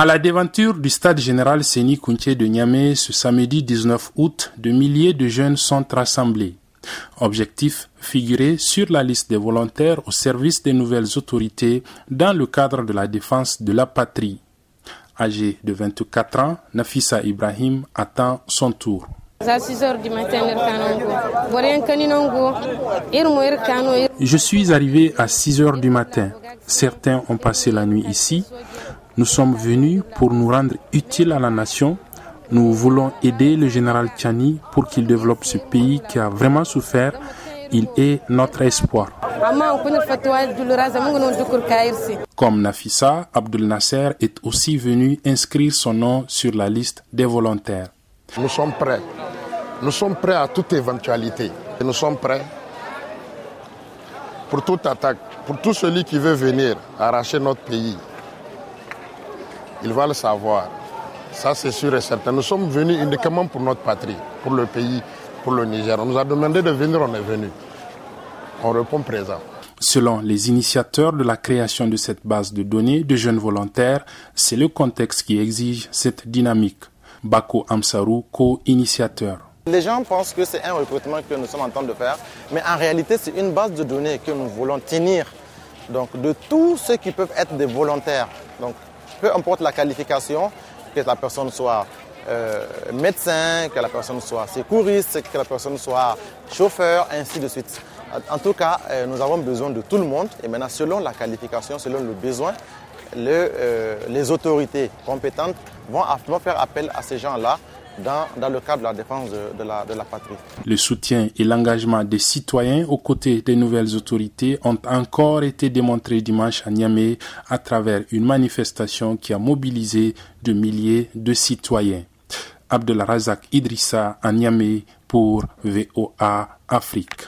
À la déventure du stade général Séni Kounché de Niamey ce samedi 19 août, de milliers de jeunes sont rassemblés. Objectif figurer sur la liste des volontaires au service des nouvelles autorités dans le cadre de la défense de la patrie. Âgé de 24 ans, Nafissa Ibrahim attend son tour. Je suis arrivé à 6 heures du matin. Certains ont passé la nuit ici, nous sommes venus pour nous rendre utiles à la nation. Nous voulons aider le général Tchani pour qu'il développe ce pays qui a vraiment souffert. Il est notre espoir. Comme Nafissa, Abdel Nasser est aussi venu inscrire son nom sur la liste des volontaires. Nous sommes prêts. Nous sommes prêts à toute éventualité. Nous sommes prêts pour toute attaque, pour tout celui qui veut venir arracher notre pays il va le savoir. Ça, c'est sûr et certain. Nous sommes venus uniquement pour notre patrie, pour le pays, pour le Niger. On nous a demandé de venir, on est venu. On répond présent. Selon les initiateurs de la création de cette base de données de jeunes volontaires, c'est le contexte qui exige cette dynamique. Bako Amsaru, co-initiateur. Les gens pensent que c'est un recrutement que nous sommes en train de faire, mais en réalité, c'est une base de données que nous voulons tenir donc, de tous ceux qui peuvent être des volontaires. Donc, peu importe la qualification, que la personne soit euh, médecin, que la personne soit secouriste, que la personne soit chauffeur, ainsi de suite. En tout cas, euh, nous avons besoin de tout le monde et maintenant, selon la qualification, selon le besoin, euh, les autorités compétentes vont faire appel à ces gens-là dans, le cadre de la défense de, la, patrie. Le soutien et l'engagement des citoyens aux côtés des nouvelles autorités ont encore été démontrés dimanche à Niamey à travers une manifestation qui a mobilisé de milliers de citoyens. Abdelrazak Idrissa à Niamey pour VOA Afrique.